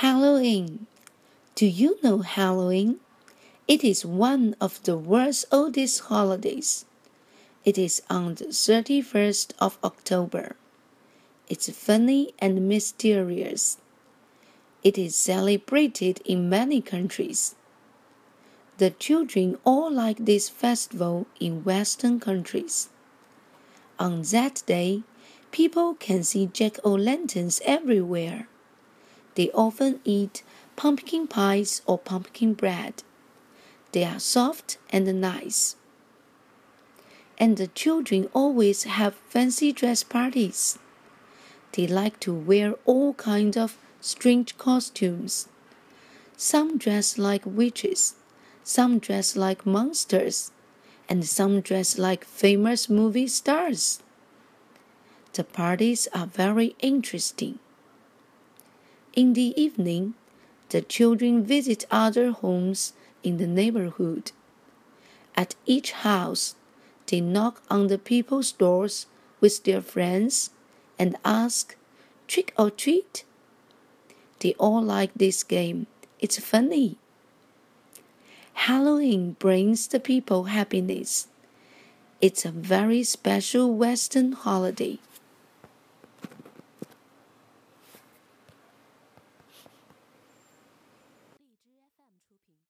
Halloween. Do you know Halloween? It is one of the world's oldest holidays. It is on the 31st of October. It's funny and mysterious. It is celebrated in many countries. The children all like this festival in Western countries. On that day, people can see jack o' lanterns everywhere. They often eat pumpkin pies or pumpkin bread. They are soft and nice. And the children always have fancy dress parties. They like to wear all kinds of strange costumes. Some dress like witches, some dress like monsters, and some dress like famous movie stars. The parties are very interesting. In the evening, the children visit other homes in the neighborhood. At each house, they knock on the people's doors with their friends and ask, Trick or treat? They all like this game. It's funny. Halloween brings the people happiness. It's a very special Western holiday.